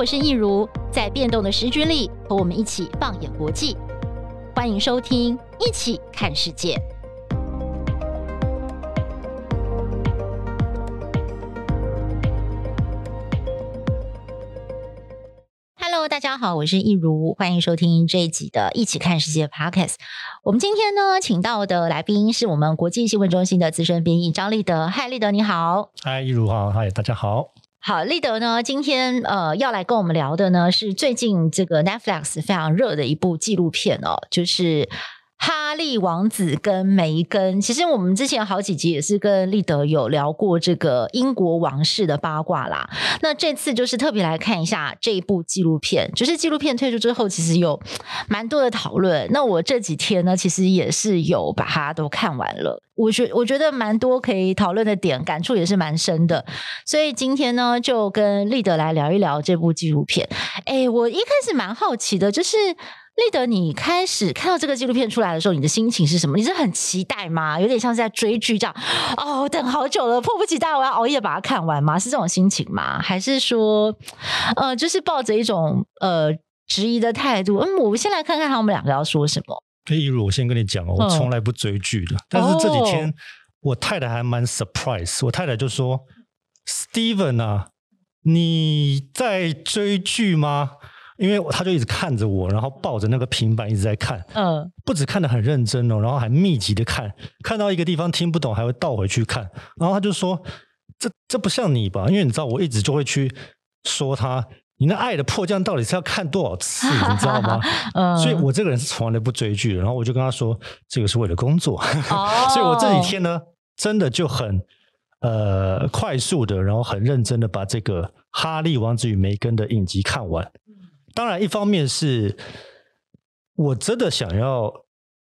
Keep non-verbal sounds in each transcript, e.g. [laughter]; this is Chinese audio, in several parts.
我是益如，在变动的时局里，和我们一起放眼国际。欢迎收听《一起看世界》。Hello，大家好，我是益如，欢迎收听这一集的《一起看世界》Podcast。我们今天呢，请到的来宾是我们国际新闻中心的资深编译张立德。嗨，立德你好。嗨，益如好。嗨，大家好。好，立德呢，今天呃要来跟我们聊的呢是最近这个 Netflix 非常热的一部纪录片哦，就是哈利王子跟梅根。其实我们之前好几集也是跟立德有聊过这个英国王室的八卦啦。那这次就是特别来看一下这一部纪录片，就是纪录片推出之后，其实有蛮多的讨论。那我这几天呢，其实也是有把它都看完了。我觉我觉得蛮多可以讨论的点，感触也是蛮深的，所以今天呢，就跟立德来聊一聊这部纪录片。哎，我一开始蛮好奇的，就是立德，你开始看到这个纪录片出来的时候，你的心情是什么？你是很期待吗？有点像是在追剧这样，哦，等好久了，迫不及待，我要熬夜把它看完吗？是这种心情吗？还是说，呃，就是抱着一种呃质疑的态度？嗯，我们先来看看他们两个要说什么。一如，我先跟你讲哦，我从来不追剧的，但是这几天我太太还蛮 surprise，我太太就说：“Steven 啊，你在追剧吗？”因为他就一直看着我，然后抱着那个平板一直在看，嗯，不止看得很认真哦，然后还密集的看，看到一个地方听不懂还会倒回去看，然后他就说：“这这不像你吧？”因为你知道，我一直就会去说他。你那爱的迫降到底是要看多少次，[laughs] 你知道吗？嗯，所以我这个人是从来不追剧的。然后我就跟他说，这个是为了工作。哦，[laughs] 所以我这几天呢，真的就很呃快速的，然后很认真的把这个《哈利王子与梅根》的影集看完。当然，一方面是我真的想要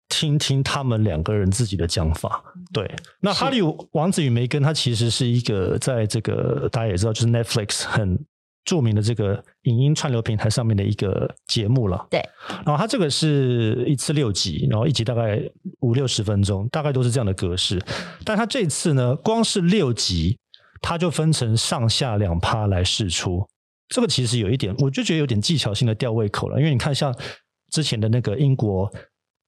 听听他们两个人自己的讲法。对，那《哈利王子与梅根》他其实是一个在这个大家也知道，就是 Netflix 很。著名的这个影音串流平台上面的一个节目了，对。然后它这个是一次六集，然后一集大概五六十分钟，大概都是这样的格式。但它这次呢，光是六集，它就分成上下两趴来试出。这个其实有一点，我就觉得有点技巧性的吊胃口了。因为你看，像之前的那个英国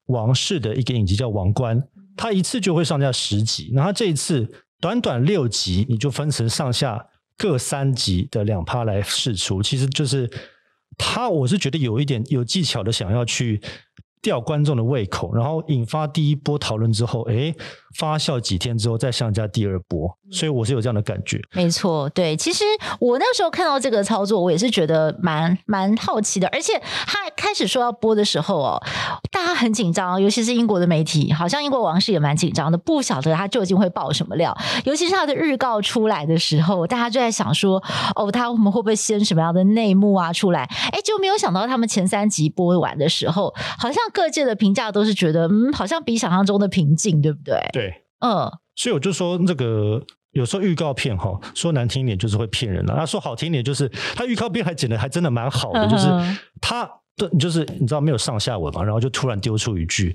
王室的一个影集叫《王冠》，它一次就会上架十集，然后这一次短短六集，你就分成上下。各三集的两趴来试出，其实就是它，我是觉得有一点有技巧的，想要去吊观众的胃口，然后引发第一波讨论之后，诶，发酵几天之后再上架第二波，所以我是有这样的感觉。没错，对，其实我那时候看到这个操作，我也是觉得蛮蛮好奇的，而且他开始说要播的时候哦。大家很紧张，尤其是英国的媒体，好像英国王室也蛮紧张的，不晓得他究竟会爆什么料。尤其是他的预告出来的时候，大家就在想说，哦，他们会不会掀什么样的内幕啊出来？哎，就没有想到他们前三集播完的时候，好像各界的评价都是觉得，嗯，好像比想象中的平静，对不对？对，嗯，所以我就说，这个有时候预告片哈，说难听一点就是会骗人了，那，说好听一点就是他预告片还剪的还真的蛮好的，就是他。对，就是你知道没有上下文嘛，然后就突然丢出一句，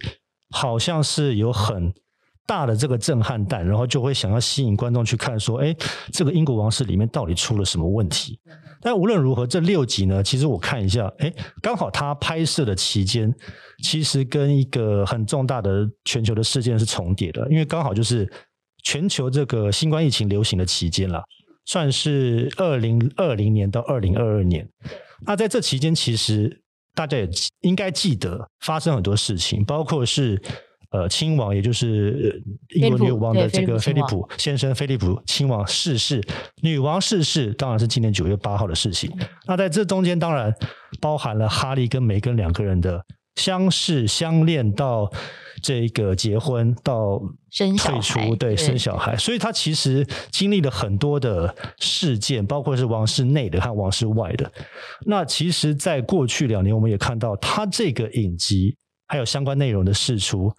好像是有很大的这个震撼弹，然后就会想要吸引观众去看，说，哎，这个英国王室里面到底出了什么问题？但无论如何，这六集呢，其实我看一下，哎，刚好他拍摄的期间，其实跟一个很重大的全球的事件是重叠的，因为刚好就是全球这个新冠疫情流行的期间了，算是二零二零年到二零二二年。那在这期间，其实。大家也应该记得，发生很多事情，包括是呃亲王，也就是英国女王的这个菲利普先生，菲利普亲王逝世，女王逝世，当然是今年九月八号的事情。那在这中间，当然包含了哈利跟梅根两个人的相识、相恋到这个结婚到退出，对，生小孩，所以他其实经历了很多的事件，包括是王室内的和王室外的。那其实，在过去两年，我们也看到他这个影集还有相关内容的释出，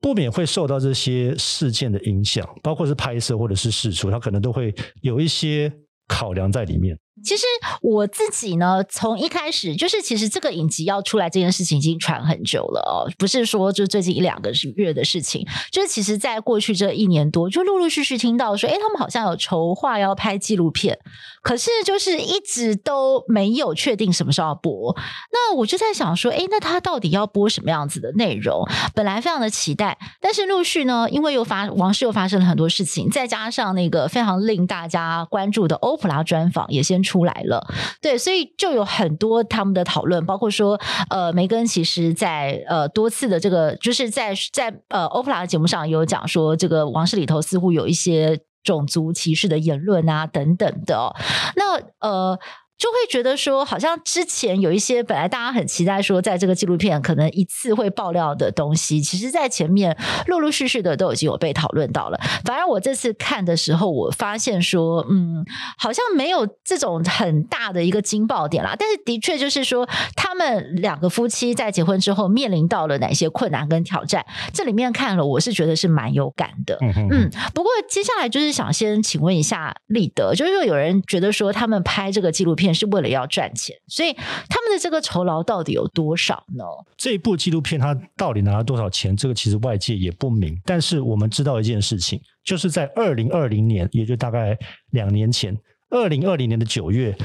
不免会受到这些事件的影响，包括是拍摄或者是试出，他可能都会有一些考量在里面。其实我自己呢，从一开始就是，其实这个影集要出来这件事情已经传很久了哦，不是说就最近一两个月的事情，就是其实在过去这一年多，就陆陆续续听到说，哎，他们好像有筹划要拍纪录片，可是就是一直都没有确定什么时候要播。那我就在想说，哎，那他到底要播什么样子的内容？本来非常的期待，但是陆续呢，因为又发王室又发生了很多事情，再加上那个非常令大家关注的欧普拉专访也先。出来了，对，所以就有很多他们的讨论，包括说，呃，梅根其实在呃多次的这个，就是在在呃欧普拉的节目上有讲说，这个王室里头似乎有一些种族歧视的言论啊等等的哦，那呃。就会觉得说，好像之前有一些本来大家很期待说，在这个纪录片可能一次会爆料的东西，其实在前面陆陆续续的都已经有被讨论到了。反而我这次看的时候，我发现说，嗯，好像没有这种很大的一个惊爆点啦。但是的确就是说，他们两个夫妻在结婚之后面临到了哪些困难跟挑战，这里面看了我是觉得是蛮有感的。嗯不过接下来就是想先请问一下立德，就是说有人觉得说他们拍这个纪录片。钱是为了要赚钱，所以他们的这个酬劳到底有多少呢？这一部纪录片它到底拿了多少钱？这个其实外界也不明。但是我们知道一件事情，就是在二零二零年，也就大概两年前，二零二零年的九月，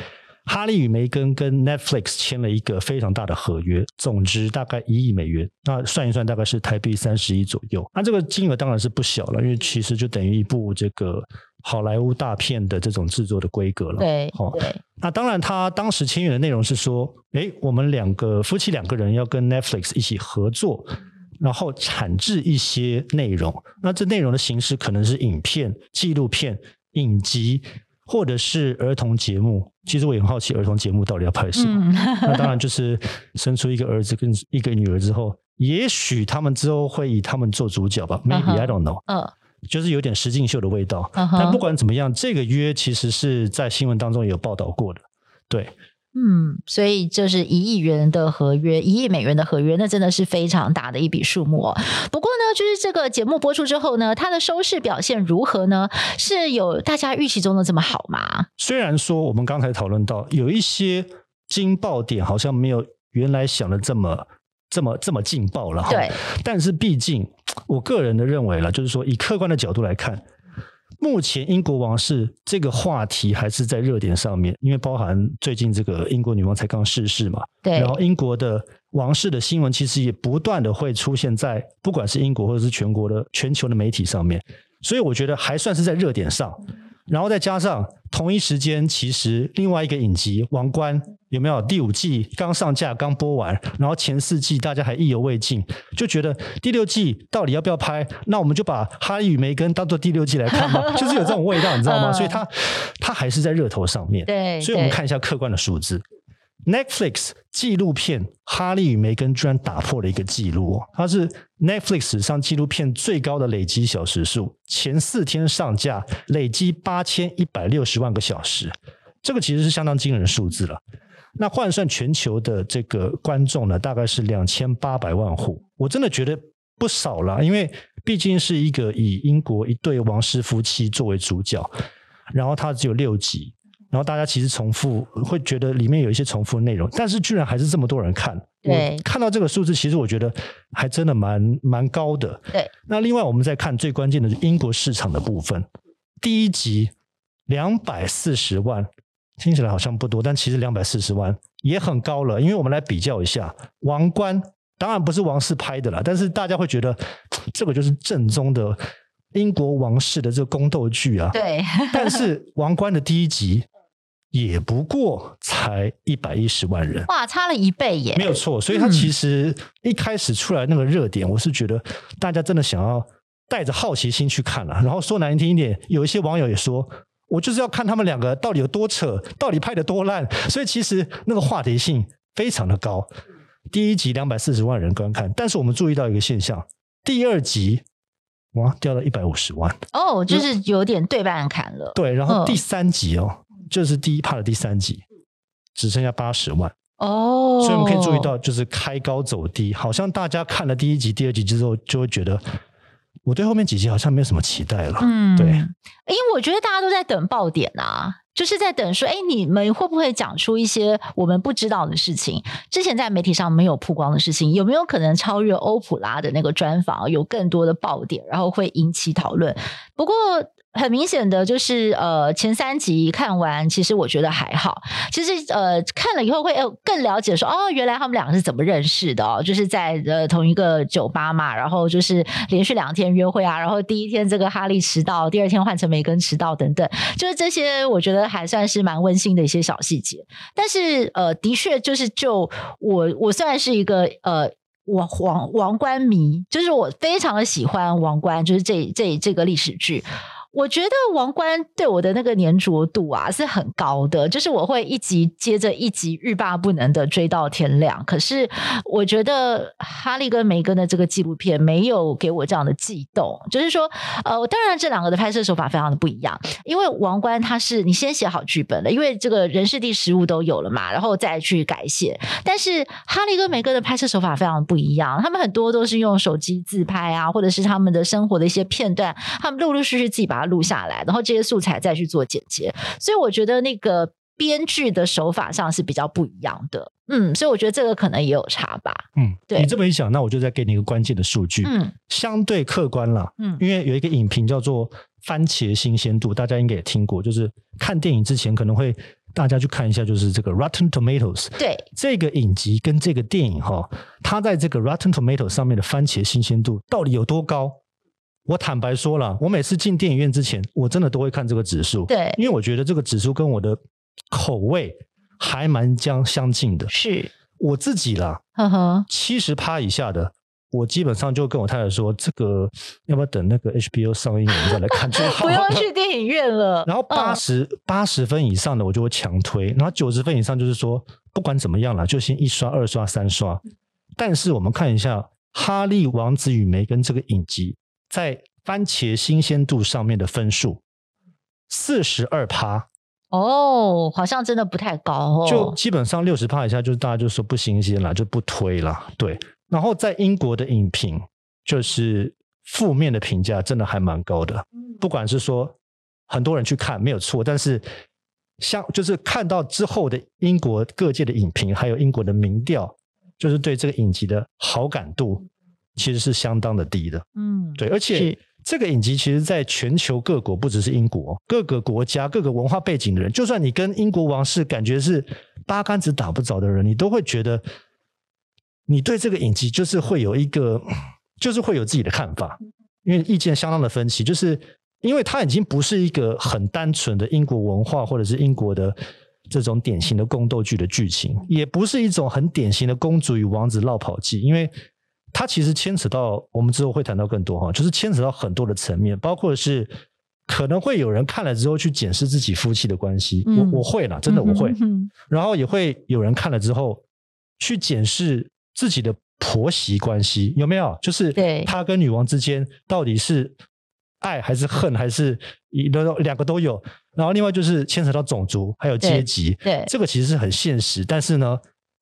哈利与梅根跟 Netflix 签了一个非常大的合约，总值大概一亿美元。那算一算，大概是台币三十亿左右。那这个金额当然是不小了，因为其实就等于一部这个。好莱坞大片的这种制作的规格了，对，好，那当然，他当时签约的内容是说，诶，我们两个夫妻两个人要跟 Netflix 一起合作，然后产制一些内容。那这内容的形式可能是影片、纪录片、影集，或者是儿童节目。其实我也很好奇，儿童节目到底要拍什么？嗯、[laughs] 那当然就是生出一个儿子跟一个女儿之后，也许他们之后会以他们做主角吧。Maybe、uh I don't know。嗯。就是有点石敬秀的味道，uh huh. 但不管怎么样，这个约其实是在新闻当中有报道过的，对，嗯，所以就是一亿元的合约，一亿美元的合约，那真的是非常大的一笔数目哦。不过呢，就是这个节目播出之后呢，它的收视表现如何呢？是有大家预期中的这么好吗？虽然说我们刚才讨论到有一些惊爆点，好像没有原来想的这么。这么这么劲爆了哈，对，但是毕竟我个人的认为了，就是说以客观的角度来看，目前英国王室这个话题还是在热点上面，因为包含最近这个英国女王才刚逝世嘛，对，然后英国的王室的新闻其实也不断的会出现在不管是英国或者是全国的全球的媒体上面，所以我觉得还算是在热点上。然后再加上同一时间，其实另外一个影集《王冠》有没有第五季刚上架刚播完，然后前四季大家还意犹未尽，就觉得第六季到底要不要拍？那我们就把《哈利与梅根》当做第六季来看嘛，[laughs] 就是有这种味道，你知道吗？[laughs] 所以它它还是在热头上面。对，所以我们看一下客观的数字。Netflix 纪录片《哈利与梅根》居然打破了一个纪录，哦它是 Netflix 史上纪录片最高的累积小时数，前四天上架累积八千一百六十万个小时，这个其实是相当惊人数字了。那换算全球的这个观众呢，大概是两千八百万户，我真的觉得不少了，因为毕竟是一个以英国一对王室夫妻作为主角，然后它只有六集。然后大家其实重复会觉得里面有一些重复的内容，但是居然还是这么多人看。对，我看到这个数字，其实我觉得还真的蛮蛮高的。对。那另外我们再看最关键的是英国市场的部分，第一集两百四十万，听起来好像不多，但其实两百四十万也很高了。因为我们来比较一下，《王冠》当然不是王室拍的啦，但是大家会觉得这个就是正宗的英国王室的这个宫斗剧啊。对。但是《王冠》的第一集。也不过才一百一十万人，哇，差了一倍耶！没有错，所以它其实一开始出来那个热点，嗯、我是觉得大家真的想要带着好奇心去看了。然后说难听一点，有一些网友也说，我就是要看他们两个到底有多扯，到底拍得多烂。所以其实那个话题性非常的高。第一集两百四十万人观看，但是我们注意到一个现象，第二集哇掉到一百五十万，哦，就是有点对半砍了。对，然后第三集哦。嗯就是第一 part 的第三集，只剩下八十万哦，oh. 所以我们可以注意到，就是开高走低，好像大家看了第一集、第二集之后，就会觉得我对后面几集好像没有什么期待了。嗯，对，因为我觉得大家都在等爆点啊，就是在等说，哎，你们会不会讲出一些我们不知道的事情？之前在媒体上没有曝光的事情，有没有可能超越欧普拉的那个专访，有更多的爆点，然后会引起讨论？不过。很明显的就是，呃，前三集看完，其实我觉得还好。其实，呃，看了以后会更了解说，哦，原来他们两个是怎么认识的哦，就是在呃同一个酒吧嘛，然后就是连续两天约会啊，然后第一天这个哈利迟到，第二天换成梅根迟到等等，就是这些，我觉得还算是蛮温馨的一些小细节。但是，呃，的确就是就我，我算是一个呃王王王冠迷，就是我非常的喜欢王冠，就是这这这个历史剧。我觉得王冠对我的那个粘着度啊是很高的，就是我会一集接着一集欲罢不能的追到天亮。可是我觉得哈利跟梅根的这个纪录片没有给我这样的悸动，就是说，呃，当然这两个的拍摄手法非常的不一样。因为王冠他是你先写好剧本的，因为这个人事地实物都有了嘛，然后再去改写。但是哈利跟梅根的拍摄手法非常的不一样，他们很多都是用手机自拍啊，或者是他们的生活的一些片段，他们陆陆续续自己把。录下来，然后这些素材再去做剪接，所以我觉得那个编剧的手法上是比较不一样的。嗯，所以我觉得这个可能也有差吧。嗯，对你这么一想，那我就再给你一个关键的数据。嗯，相对客观了。嗯，因为有一个影评叫做“番茄新鲜度”，大家应该也听过。就是看电影之前可能会大家去看一下，就是这个 Rotten Tomatoes。对，这个影集跟这个电影哈，它在这个 Rotten Tomatoes 上面的番茄新鲜度到底有多高？我坦白说了，我每次进电影院之前，我真的都会看这个指数，对，因为我觉得这个指数跟我的口味还蛮相相近的。是我自己啦，呵呵，七十趴以下的，我基本上就跟我太太说，这个要不要等那个 HBO 上映我们再来看就好，不用去电影院了。然后八十八十分以上的，我就会强推，然后九十分以上就是说，不管怎么样了，就先一刷、二刷、三刷。但是我们看一下《哈利王子与梅根》这个影集。在番茄新鲜度上面的分数四十二趴哦，好像真的不太高哦。就基本上六十趴以下，就是大家就说不新鲜了，就不推了。对，然后在英国的影评，就是负面的评价真的还蛮高的。不管是说很多人去看没有错，但是像就是看到之后的英国各界的影评，还有英国的民调，就是对这个影集的好感度。其实是相当的低的，嗯，对，而且这个影集其实在全球各国，不只是英国，各个国家、各个文化背景的人，就算你跟英国王室感觉是八竿子打不着的人，你都会觉得，你对这个影集就是会有一个，[clears throat] 就是会有自己的看法，因为意见相当的分歧，就是因为它已经不是一个很单纯的英国文化或者是英国的这种典型的宫斗剧的剧情，也不是一种很典型的公主与王子落跑记，因为。它其实牵扯到，我们之后会谈到更多哈，就是牵扯到很多的层面，包括是可能会有人看了之后去检视自己夫妻的关系，嗯、我我会啦，真的我会，然后也会有人看了之后去检视自己的婆媳关系有没有，就是他跟女王之间到底是爱还是恨还是一都两个都有，然后另外就是牵扯到种族还有阶级，对，对。这个其实是很现实，但是呢。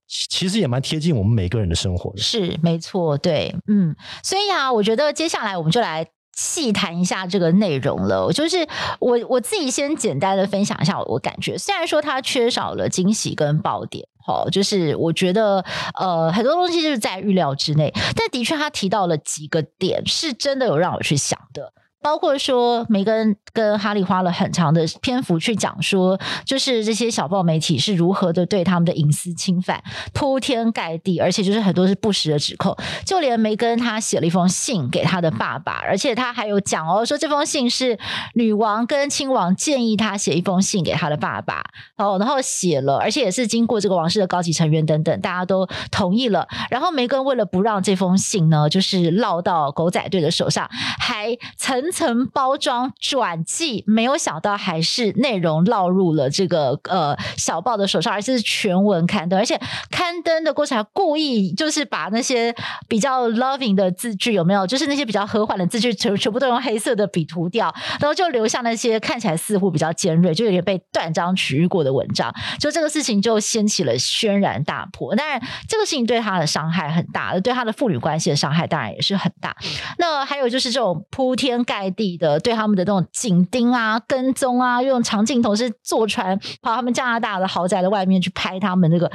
其实也蛮贴近我们每个人的生活的，是没错，对，嗯，所以啊，我觉得接下来我们就来细谈一下这个内容了。就是我我自己先简单的分享一下我感觉，虽然说它缺少了惊喜跟爆点，好，就是我觉得呃很多东西就是在预料之内，但的确他提到了几个点，是真的有让我去想的。包括说，梅根跟哈利花了很长的篇幅去讲说，就是这些小报媒体是如何的对他们的隐私侵犯，铺天盖地，而且就是很多是不实的指控。就连梅根他写了一封信给他的爸爸，而且他还有讲哦，说这封信是女王跟亲王建议他写一封信给他的爸爸哦，然后写了，而且也是经过这个王室的高级成员等等，大家都同意了。然后梅根为了不让这封信呢，就是落到狗仔队的手上，还曾。层包装转寄，没有想到还是内容落入了这个呃小报的手上，而且是全文刊登，而且刊登的过程还故意就是把那些比较 loving 的字句有没有，就是那些比较和缓的字句全全部都用黑色的笔涂掉，然后就留下那些看起来似乎比较尖锐，就有点被断章取义过的文章，就这个事情就掀起了轩然大波。当然，这个事情对他的伤害很大，对他的父女关系的伤害当然也是很大。那还有就是这种铺天盖在地的对他们的那种紧盯啊、跟踪啊，用长镜头是坐船跑他们加拿大的豪宅的外面去拍他们那个，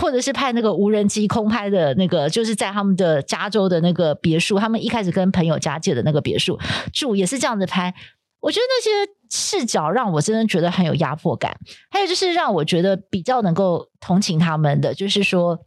或者是拍那个无人机空拍的那个，就是在他们的加州的那个别墅，他们一开始跟朋友家借的那个别墅住，也是这样子拍。我觉得那些视角让我真的觉得很有压迫感，还有就是让我觉得比较能够同情他们的，就是说。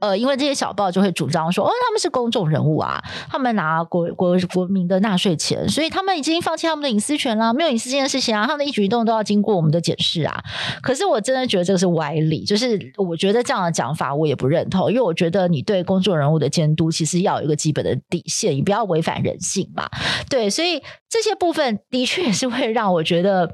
呃，因为这些小报就会主张说，哦，他们是公众人物啊，他们拿国国国民的纳税钱，所以他们已经放弃他们的隐私权了，没有隐私这件事情啊，他们的一举一动都要经过我们的检视啊。可是我真的觉得这个是歪理，就是我觉得这样的讲法我也不认同，因为我觉得你对公众人物的监督其实要有一个基本的底线，你不要违反人性嘛。对，所以这些部分的确也是会让我觉得，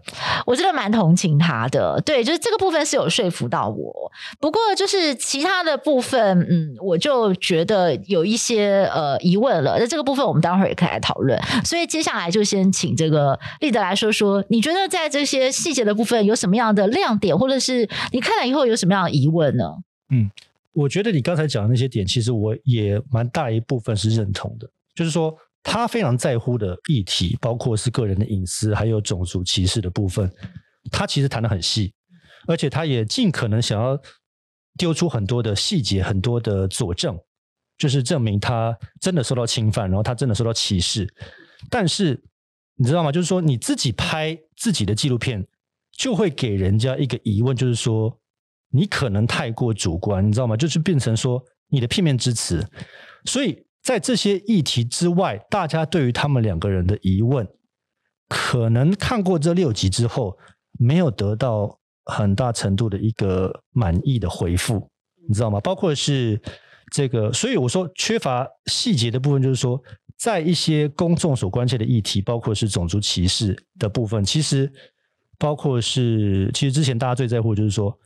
我真的蛮同情他的。对，就是这个部分是有说服到我，不过就是其他的部分。嗯嗯，我就觉得有一些呃疑问了。那这个部分我们待会儿也可以来讨论。所以接下来就先请这个立德来说说，你觉得在这些细节的部分有什么样的亮点，或者是你看了以后有什么样的疑问呢？嗯，我觉得你刚才讲的那些点，其实我也蛮大一部分是认同的。就是说，他非常在乎的议题，包括是个人的隐私，还有种族歧视的部分，他其实谈得很细，而且他也尽可能想要。丢出很多的细节，很多的佐证，就是证明他真的受到侵犯，然后他真的受到歧视。但是你知道吗？就是说你自己拍自己的纪录片，就会给人家一个疑问，就是说你可能太过主观，你知道吗？就是变成说你的片面之词。所以在这些议题之外，大家对于他们两个人的疑问，可能看过这六集之后，没有得到。很大程度的一个满意的回复，你知道吗？包括是这个，所以我说缺乏细节的部分，就是说，在一些公众所关切的议题，包括是种族歧视的部分，其实包括是，其实之前大家最在乎就是说，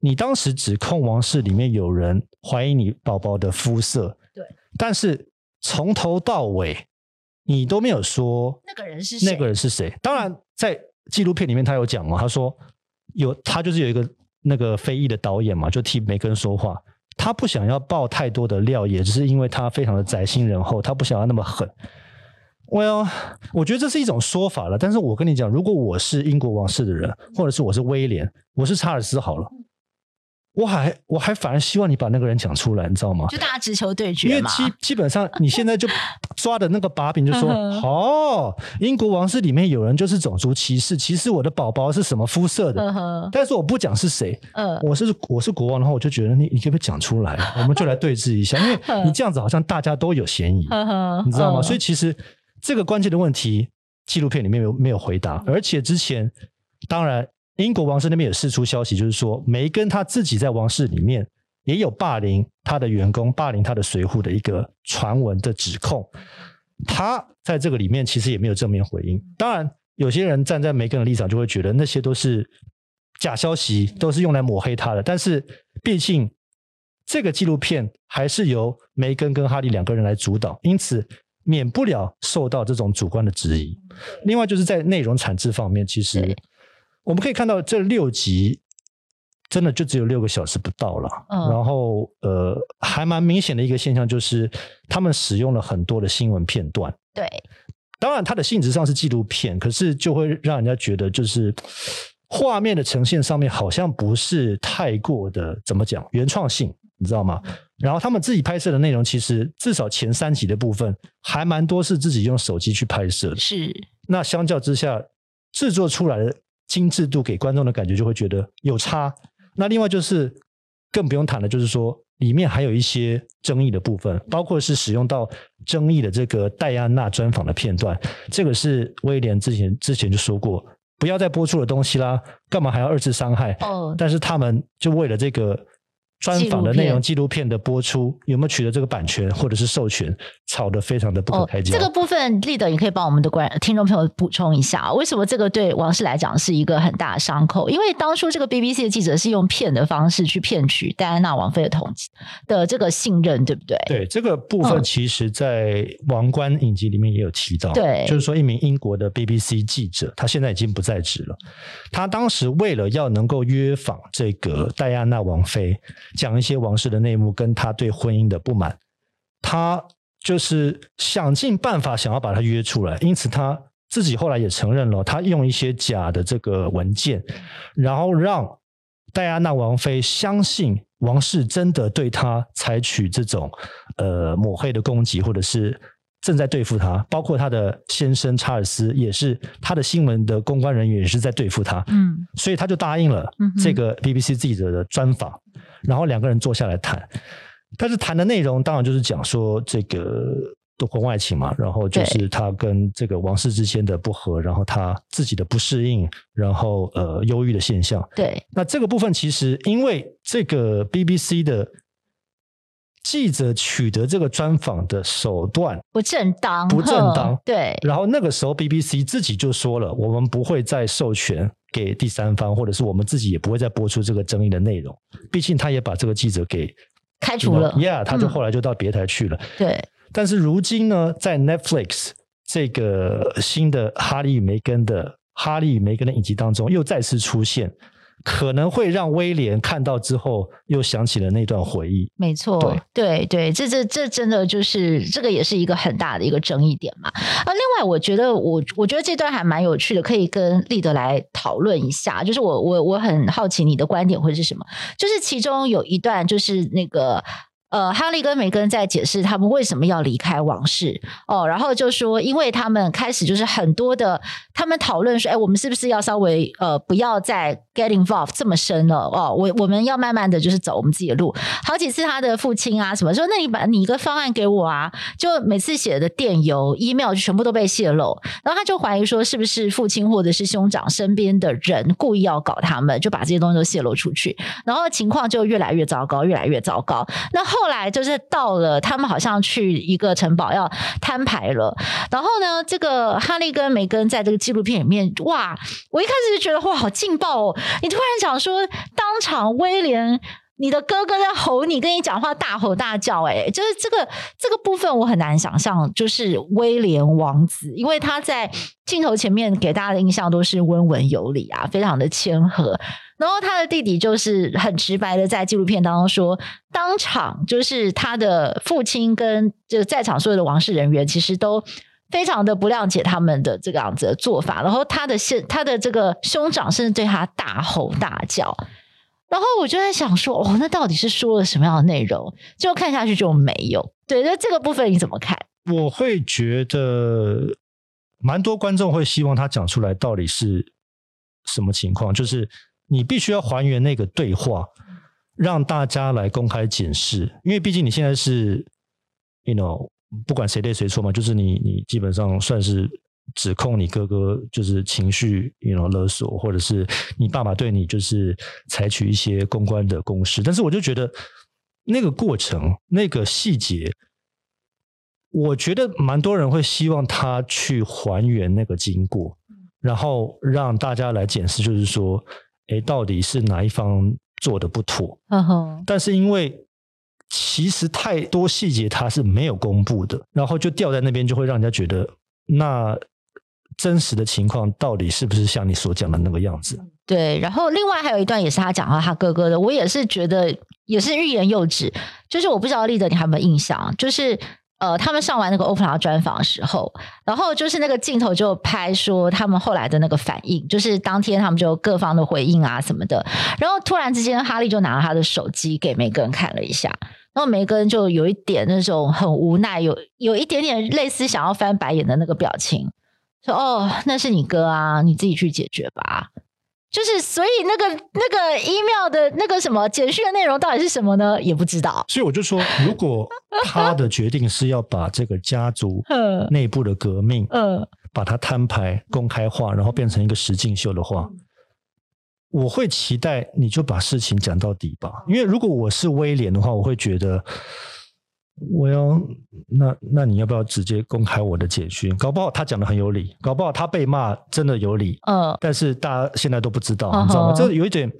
你当时指控王室里面有人怀疑你宝宝的肤色，对，但是从头到尾你都没有说那个人是谁，那个人是谁？当然，在纪录片里面他有讲嘛，他说。有他就是有一个那个非议的导演嘛，就替梅根说话。他不想要爆太多的料，也只是因为他非常的宅心仁厚，他不想要那么狠。Well，我觉得这是一种说法了。但是我跟你讲，如果我是英国王室的人，或者是我是威廉，我是查尔斯好了。我还我还反而希望你把那个人讲出来，你知道吗？就大家直球对决嘛。因为基基本上你现在就抓的那个把柄，就说哦，英国王室里面有人就是种族歧视，歧视我的宝宝是什么肤色的。但是我不讲是谁。嗯，我是我是国王的话，我就觉得你你可不可以讲出来？我们就来对峙一下，因为你这样子好像大家都有嫌疑，你知道吗？所以其实这个关键的问题，纪录片里面没有没有回答，而且之前当然。英国王室那边也释出消息，就是说梅根他自己在王室里面也有霸凌他的员工、霸凌他的随扈的一个传闻的指控。他在这个里面其实也没有正面回应。当然，有些人站在梅根的立场，就会觉得那些都是假消息，都是用来抹黑他的。但是，毕竟这个纪录片还是由梅根跟哈利两个人来主导，因此免不了受到这种主观的质疑。另外，就是在内容产制方面，其实。我们可以看到这六集真的就只有六个小时不到了，嗯、然后呃，还蛮明显的一个现象就是他们使用了很多的新闻片段。对，当然它的性质上是纪录片，可是就会让人家觉得就是画面的呈现上面好像不是太过的怎么讲原创性，你知道吗？然后他们自己拍摄的内容，其实至少前三集的部分还蛮多是自己用手机去拍摄的。是，那相较之下制作出来的。精致度给观众的感觉就会觉得有差。那另外就是更不用谈的，就是说里面还有一些争议的部分，包括是使用到争议的这个戴安娜专访的片段。这个是威廉之前之前就说过，不要再播出的东西啦，干嘛还要二次伤害？哦，但是他们就为了这个。专访的内容纪录片的播出有没有取得这个版权或者是授权，吵得非常的不可开交。哦，这个部分，立德也可以帮我们的观听众朋友补充一下，为什么这个对王室来讲是一个很大的伤口？因为当初这个 BBC 的记者是用骗的方式去骗取戴安娜王妃的同的这个信任，对不对？对，这个部分其实在《王冠》影集里面也有提到，对，就是说一名英国的 BBC 记者，他现在已经不在职了，他当时为了要能够约访这个戴安娜王妃。讲一些王室的内幕，跟他对婚姻的不满，他就是想尽办法想要把他约出来，因此他自己后来也承认了，他用一些假的这个文件，然后让戴安娜王妃相信王室真的对他采取这种呃抹黑的攻击，或者是正在对付他，包括他的先生查尔斯也是他的新闻的公关人员也是在对付他，嗯，所以他就答应了这个 BBC 记者的专访，然后两个人坐下来谈。但是谈的内容当然就是讲说这个的婚外情嘛，然后就是他跟这个王室之间的不和，然后他自己的不适应，然后呃忧郁的现象。对，那这个部分其实因为这个 BBC 的记者取得这个专访的手段不正当，不正当。对，然后那个时候 BBC 自己就说了，我们不会再授权给第三方，或者是我们自己也不会再播出这个争议的内容。毕竟他也把这个记者给。开除了，Yeah，他就后来就到别台去了。嗯、对，但是如今呢，在 Netflix 这个新的哈利与梅根的哈利与梅根的影集当中，又再次出现。可能会让威廉看到之后，又想起了那段回忆。没错，对对对，这这这真的就是这个也是一个很大的一个争议点嘛。啊，另外我觉得我我觉得这段还蛮有趣的，可以跟立德来讨论一下。就是我我我很好奇你的观点会是什么？就是其中有一段就是那个。呃，哈利跟梅根在解释他们为什么要离开王室哦，然后就说，因为他们开始就是很多的，他们讨论说，哎，我们是不是要稍微呃不要再 get involved 这么深了哦？我我们要慢慢的就是走我们自己的路。好几次他的父亲啊什么说，那你把你一个方案给我啊，就每次写的电邮、email 就全部都被泄露，然后他就怀疑说，是不是父亲或者是兄长身边的人故意要搞他们，就把这些东西都泄露出去，然后情况就越来越糟糕，越来越糟糕。那后。后来就是到了，他们好像去一个城堡要摊牌了。然后呢，这个哈利跟梅根在这个纪录片里面，哇！我一开始就觉得哇，好劲爆哦！你突然想说，当场威廉，你的哥哥在吼你，跟你讲话大吼大叫，哎，就是这个这个部分我很难想象，就是威廉王子，因为他在镜头前面给大家的印象都是温文有礼啊，非常的谦和。然后他的弟弟就是很直白的在纪录片当中说，当场就是他的父亲跟这在场所有的王室人员，其实都非常的不谅解他们的这个样子的做法。然后他的现他的这个兄长甚至对他大吼大叫。然后我就在想说，哦，那到底是说了什么样的内容？就看下去就没有。对，那这个部分你怎么看？我会觉得蛮多观众会希望他讲出来到底是什么情况，就是。你必须要还原那个对话，让大家来公开检视，因为毕竟你现在是，you know，不管谁对谁错嘛，就是你你基本上算是指控你哥哥就是情绪，you know，勒索，或者是你爸爸对你就是采取一些公关的攻势，但是我就觉得那个过程那个细节，我觉得蛮多人会希望他去还原那个经过，然后让大家来检视，就是说。哎，到底是哪一方做的不妥嗯哼但是因为其实太多细节它是没有公布的，然后就掉在那边，就会让人家觉得那真实的情况到底是不是像你所讲的那个样子？对。然后另外还有一段也是他讲到他哥哥的，我也是觉得也是欲言又止，就是我不知道立德你还有没有印象，就是。呃，他们上完那个欧普拉专访的时候，然后就是那个镜头就拍说他们后来的那个反应，就是当天他们就各方的回应啊什么的，然后突然之间哈利就拿了他的手机给梅根看了一下，然后梅根就有一点那种很无奈，有有一点点类似想要翻白眼的那个表情，说：“哦，那是你哥啊，你自己去解决吧。”就是，所以那个那个 email 的那个什么简讯的内容到底是什么呢？也不知道。所以我就说，如果他的决定是要把这个家族 [laughs] 内部的革命，嗯，把它摊牌、公开化，然后变成一个实境秀的话，我会期待你就把事情讲到底吧。因为如果我是威廉的话，我会觉得。我要那那你要不要直接公开我的简讯？搞不好他讲的很有理，搞不好他被骂真的有理。嗯，但是大家现在都不知道，嗯、你知道吗？这有一点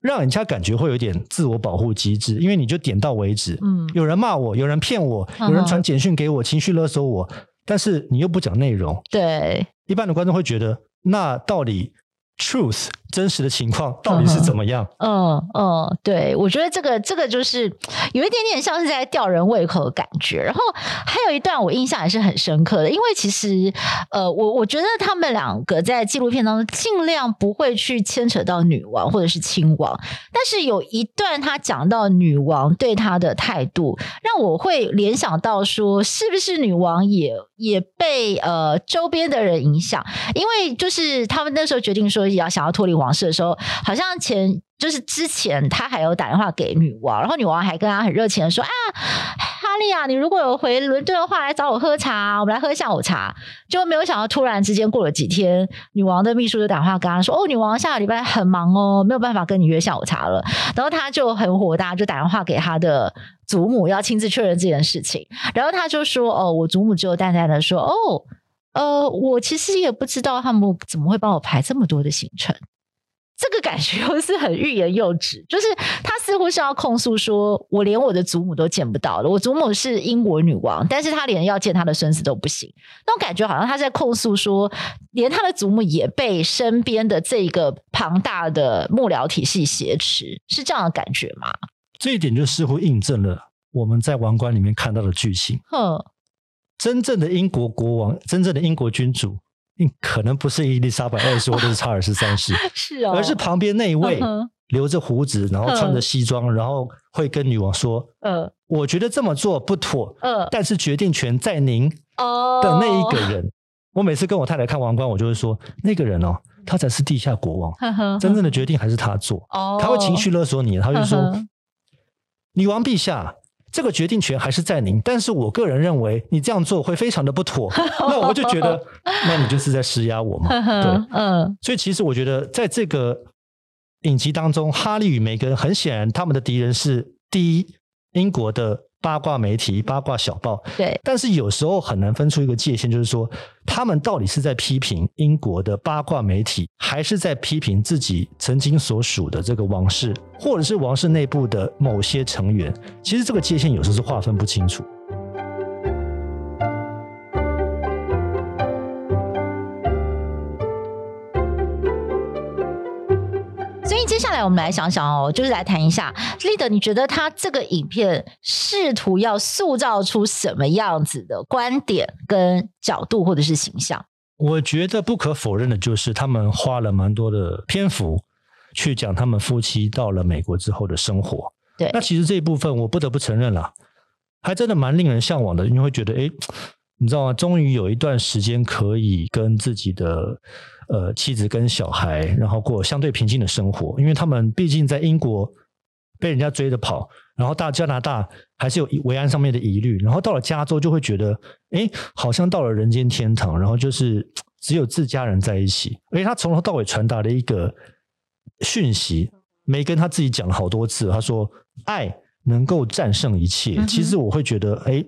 让人家感觉会有一点自我保护机制，因为你就点到为止。嗯，有人骂我，有人骗我，有人传简讯给我，情绪勒索我，但是你又不讲内容。对，一般的观众会觉得，那到底 truth 真实的情况到底是怎么样？嗯嗯，对，我觉得这个这个就是有一点点像是在吊人胃口的感觉。然后还有一段我印象也是很深刻的，因为其实呃，我我觉得他们两个在纪录片当中尽量不会去牵扯到女王或者是亲王，但是有一段他讲到女王对他的态度，让我会联想到说，是不是女王也 [laughs] 也被呃周边的人影响？因为就是他们那时候决定说。要想要脱离王室的时候，好像前就是之前他还有打电话给女王，然后女王还跟他很热情的说：“啊，哈利啊，你如果有回伦敦的话，来找我喝茶，我们来喝下午茶。”就没有想到突然之间过了几天，女王的秘书就打电话跟他说：“哦，女王下个礼拜很忙哦，没有办法跟你约下午茶了。”然后他就很火大，就打电话给他的祖母，要亲自确认这件事情。然后他就说：“哦，我祖母就淡淡的说：‘哦。’”呃，我其实也不知道他们怎么会帮我排这么多的行程，这个感觉又是很欲言又止，[laughs] 就是他似乎是要控诉说，我连我的祖母都见不到了。我祖母是英国女王，但是他连要见他的孙子都不行，那种感觉好像他在控诉说，连他的祖母也被身边的这个庞大的幕僚体系挟持，是这样的感觉吗？这一点就似乎印证了我们在王冠里面看到的剧情。哼。真正的英国国王，真正的英国君主，可能不是伊丽莎白二世或者是查尔斯三世，[laughs] 是哦，而是旁边那一位留着胡子，然后穿着西装，然后会跟女王说：“呃，我觉得这么做不妥，呃，但是决定权在您哦的那一个人。”我每次跟我太太看王冠，我就会说：“那个人哦，他才是地下国王，真正的决定还是他做。哦他会情绪勒索你，他就说：‘女王陛下。’”这个决定权还是在您，但是我个人认为你这样做会非常的不妥。[laughs] 那我就觉得，那你就是在施压我嘛。[laughs] 对，嗯。所以其实我觉得，在这个影集当中，哈利与梅根很显然他们的敌人是第一英国的。八卦媒体、八卦小报，对，但是有时候很难分出一个界限，就是说，他们到底是在批评英国的八卦媒体，还是在批评自己曾经所属的这个王室，或者是王室内部的某些成员？其实这个界限有时候是划分不清楚。接下来我们来想想哦，就是来谈一下，立德，你觉得他这个影片试图要塑造出什么样子的观点跟角度，或者是形象？我觉得不可否认的就是，他们花了蛮多的篇幅去讲他们夫妻到了美国之后的生活。对，那其实这一部分我不得不承认了，还真的蛮令人向往的，因为会觉得，哎，你知道吗？终于有一段时间可以跟自己的。呃，妻子跟小孩，然后过相对平静的生活，因为他们毕竟在英国被人家追着跑，然后大加拿大还是有维安上面的疑虑，然后到了加州就会觉得，哎，好像到了人间天堂，然后就是只有自家人在一起。而且他从头到尾传达了一个讯息，梅根他自己讲了好多次，他说爱能够战胜一切。嗯、其实我会觉得，哎，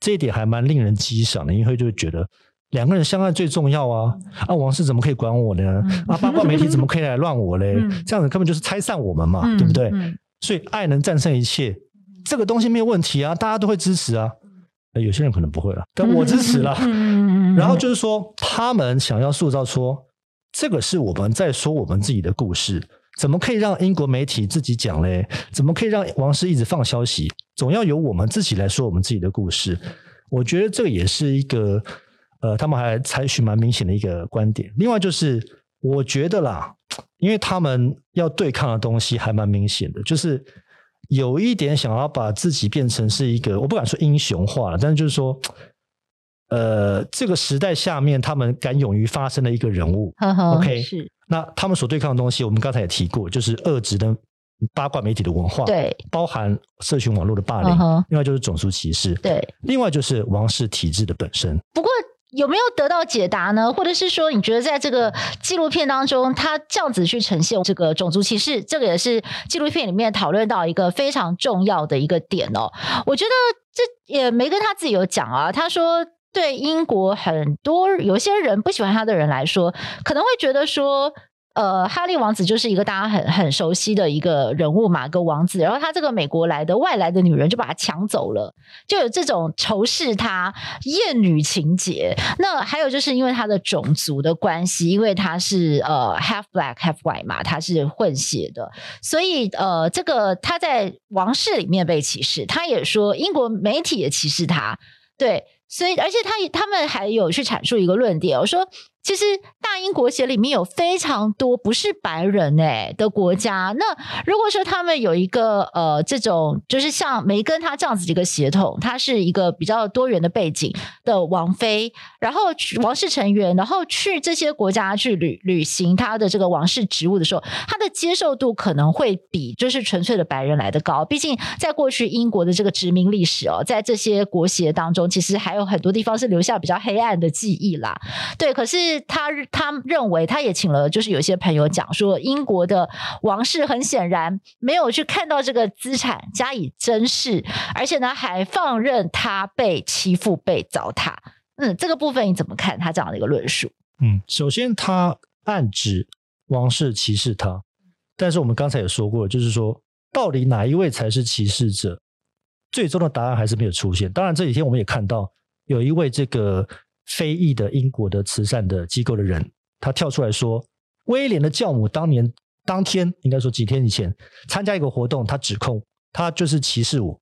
这一点还蛮令人激赏的，因为就会觉得。两个人相爱最重要啊！啊，王室怎么可以管我呢？啊，八卦媒体怎么可以来乱我嘞？[laughs] 这样子根本就是拆散我们嘛，对不对？所以爱能战胜一切，这个东西没有问题啊，大家都会支持啊。有些人可能不会了，但我支持了。[laughs] 然后就是说，他们想要塑造说这个是我们在说我们自己的故事，怎么可以让英国媒体自己讲嘞？怎么可以让王室一直放消息？总要由我们自己来说我们自己的故事。我觉得这个也是一个。呃，他们还采取蛮明显的一个观点。另外就是，我觉得啦，因为他们要对抗的东西还蛮明显的，就是有一点想要把自己变成是一个，我不敢说英雄化了，但是就是说，呃，这个时代下面他们敢勇于发声的一个人物。呵呵 OK，是。那他们所对抗的东西，我们刚才也提过，就是恶质的八卦媒体的文化，对，包含社群网络的霸凌，另外就是种族歧视，对，另外就是王室体制的本身。不过。有没有得到解答呢？或者是说，你觉得在这个纪录片当中，他这样子去呈现这个种族歧视，这个也是纪录片里面讨论到一个非常重要的一个点哦。我觉得这也没跟他自己有讲啊，他说对英国很多有些人不喜欢他的人来说，可能会觉得说。呃，哈利王子就是一个大家很很熟悉的一个人物嘛，个王子。然后他这个美国来的外来的女人就把他抢走了，就有这种仇视他厌女情节。那还有就是因为他的种族的关系，因为他是呃 half black half white 嘛，他是混血的，所以呃，这个他在王室里面被歧视。他也说英国媒体也歧视他，对，所以而且他他们还有去阐述一个论点，我说。其实大英国协里面有非常多不是白人诶、欸、的国家。那如果说他们有一个呃这种就是像梅根他这样子一个血统，他是一个比较多元的背景的王妃，然后王室成员，然后去这些国家去履履行他的这个王室职务的时候，他的接受度可能会比就是纯粹的白人来得高。毕竟在过去英国的这个殖民历史哦，在这些国协当中，其实还有很多地方是留下比较黑暗的记忆啦。对，可是。他他认为，他也请了，就是有些朋友讲说，英国的王室很显然没有去看到这个资产加以珍视，而且呢，还放任他被欺负、被糟蹋。嗯，这个部分你怎么看他这样的一个论述？嗯，首先他暗指王室歧视他，但是我们刚才也说过，就是说到底哪一位才是歧视者？最终的答案还是没有出现。当然这几天我们也看到有一位这个。非裔的英国的慈善的机构的人，他跳出来说，威廉的教母当年当天，应该说几天以前参加一个活动，他指控他就是歧视我，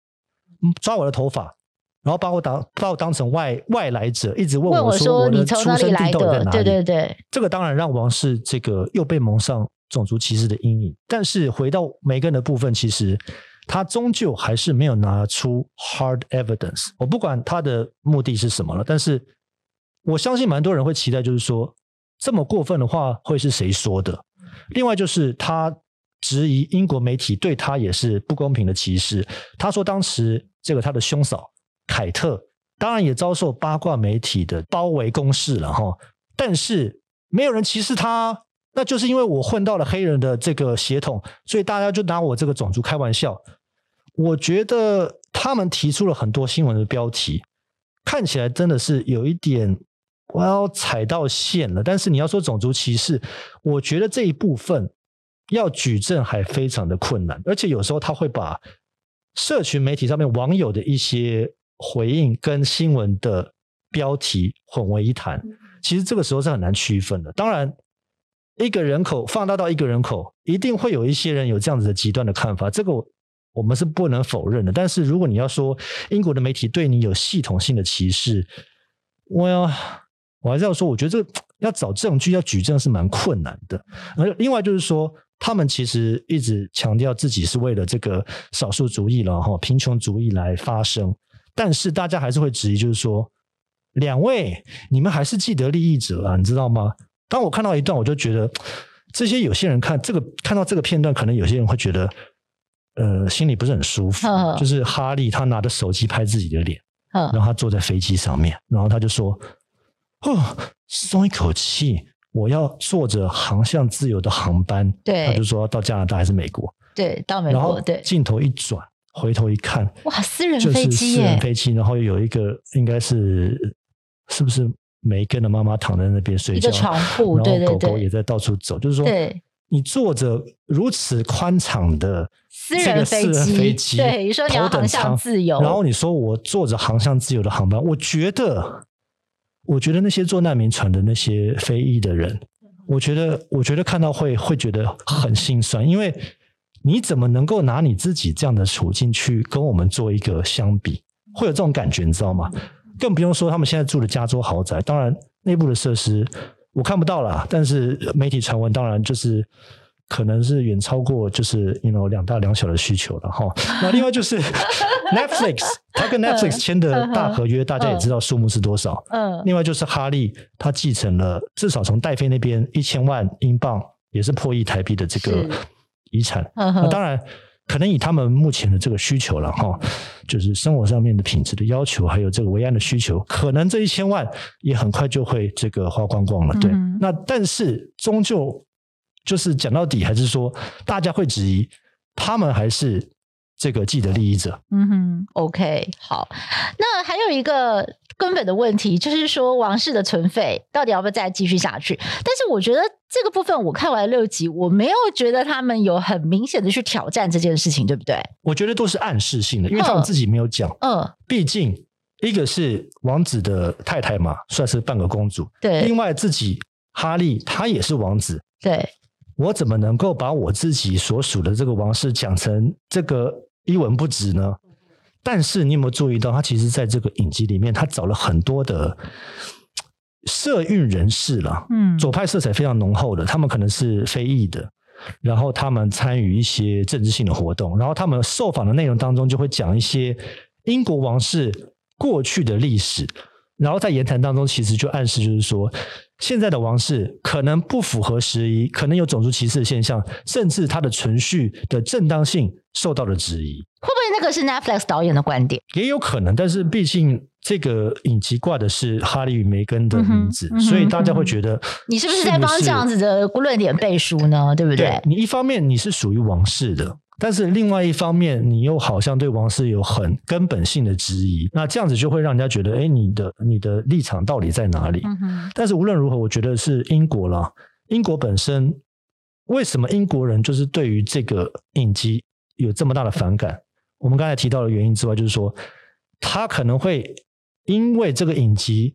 抓我的头发，然后把我当把我当成外外来者，一直问我说我的出生地到底在哪里？对对对，这个当然让王室这个又被蒙上种族歧视的阴影。但是回到梅根的部分，其实他终究还是没有拿出 hard evidence。我不管他的目的是什么了，但是。我相信蛮多人会期待，就是说这么过分的话会是谁说的？另外就是他质疑英国媒体对他也是不公平的歧视。他说当时这个他的兄嫂凯特当然也遭受八卦媒体的包围攻势了哈，但是没有人歧视他，那就是因为我混到了黑人的这个血统，所以大家就拿我这个种族开玩笑。我觉得他们提出了很多新闻的标题，看起来真的是有一点。我要踩到线了，但是你要说种族歧视，我觉得这一部分要举证还非常的困难，而且有时候他会把社群媒体上面网友的一些回应跟新闻的标题混为一谈，其实这个时候是很难区分的。当然，一个人口放大到一个人口，一定会有一些人有这样子的极端的看法，这个我们是不能否认的。但是如果你要说英国的媒体对你有系统性的歧视，我要。我还是要说，我觉得这个要找证据、要举证是蛮困难的。而另外就是说，他们其实一直强调自己是为了这个少数族裔了哈，贫穷族裔来发声。但是大家还是会质疑，就是说，两位你们还是既得利益者啊，你知道吗？当我看到一段，我就觉得这些有些人看这个看到这个片段，可能有些人会觉得，呃，心里不是很舒服。就是哈利他拿着手机拍自己的脸，然后他坐在飞机上面，然后他就说。哦，松一口气，我要坐着航向自由的航班。对，他就说到加拿大还是美国？对，到美国。对，镜头一转，回头一看，哇，私人飞机耶！私人飞机，然后有一个应该是是不是梅根的妈妈躺在那边睡觉？一个床铺，对对对，狗狗也在到处走，就是说，对，你坐着如此宽敞的私人飞机，对，你说你要航向自由，然后你说我坐着航向自由的航班，我觉得。我觉得那些坐难民船的那些非裔的人，我觉得，我觉得看到会会觉得很心酸，因为你怎么能够拿你自己这样的处境去跟我们做一个相比，会有这种感觉，你知道吗？更不用说他们现在住的加州豪宅，当然内部的设施我看不到啦，但是媒体传闻当然就是。可能是远超过就是 you know 两大两小的需求了哈。[laughs] 那另外就是 Netflix，他跟 Netflix 签的大合约，大家也知道数目是多少。嗯。另外就是哈利，他继承了至少从戴妃那边一千万英镑，也是破亿台币的这个遗产。嗯。那当然，可能以他们目前的这个需求了哈，就是生活上面的品质的要求，还有这个维安的需求，可能这一千万也很快就会这个花光光了。对。那但是终究。就是讲到底，还是说大家会质疑他们还是这个既得利益者？嗯哼，OK，好。那还有一个根本的问题，就是说王室的存废到底要不要再继续下去？但是我觉得这个部分我看完六集，我没有觉得他们有很明显的去挑战这件事情，对不对？我觉得都是暗示性的，因为他们自己没有讲。嗯，毕竟一个是王子的太太嘛，算是半个公主。对，另外自己哈利他也是王子。对，我怎么能够把我自己所属的这个王室讲成这个一文不值呢？但是你有没有注意到，他其实在这个影集里面，他找了很多的社运人士了，嗯，左派色彩非常浓厚的，他们可能是非裔的，然后他们参与一些政治性的活动，然后他们受访的内容当中就会讲一些英国王室过去的历史，然后在言谈当中其实就暗示就是说，现在的王室可能不符合时宜，可能有种族歧视的现象，甚至它的存续的正当性受到了质疑。会不会那个是 Netflix 导演的观点？也有可能，但是毕竟这个影集挂的是哈利与梅根的名字，嗯嗯、所以大家会觉得你是不是在帮这样子的论点背书呢？对不对？对，你一方面你是属于王室的，但是另外一方面你又好像对王室有很根本性的质疑，那这样子就会让人家觉得，哎，你的你的立场到底在哪里？嗯、但是无论如何，我觉得是英国啦，英国本身为什么英国人就是对于这个影集有这么大的反感？我们刚才提到的原因之外，就是说，他可能会因为这个影集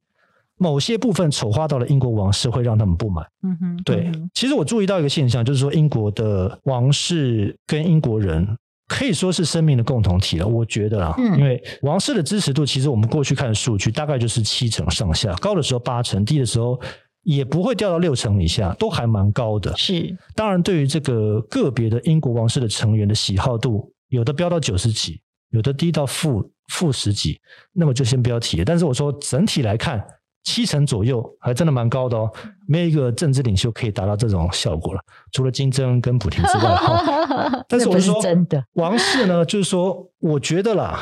某些部分丑化到了英国王室，会让他们不满。嗯哼，对。嗯、其实我注意到一个现象，就是说，英国的王室跟英国人可以说是生命的共同体了。我觉得啊，嗯、因为王室的支持度，其实我们过去看数据，大概就是七成上下，高的时候八成，低的时候也不会掉到六成以下，都还蛮高的。是。当然，对于这个个别的英国王室的成员的喜好度。有的飙到九十几，有的低到负负十几，那么就先不要提了。但是我说整体来看，七成左右还真的蛮高的哦。没有一个政治领袖可以达到这种效果了，除了金正恩跟普京之外。[laughs] 但是我说真的，王室呢，就是说，我觉得啦。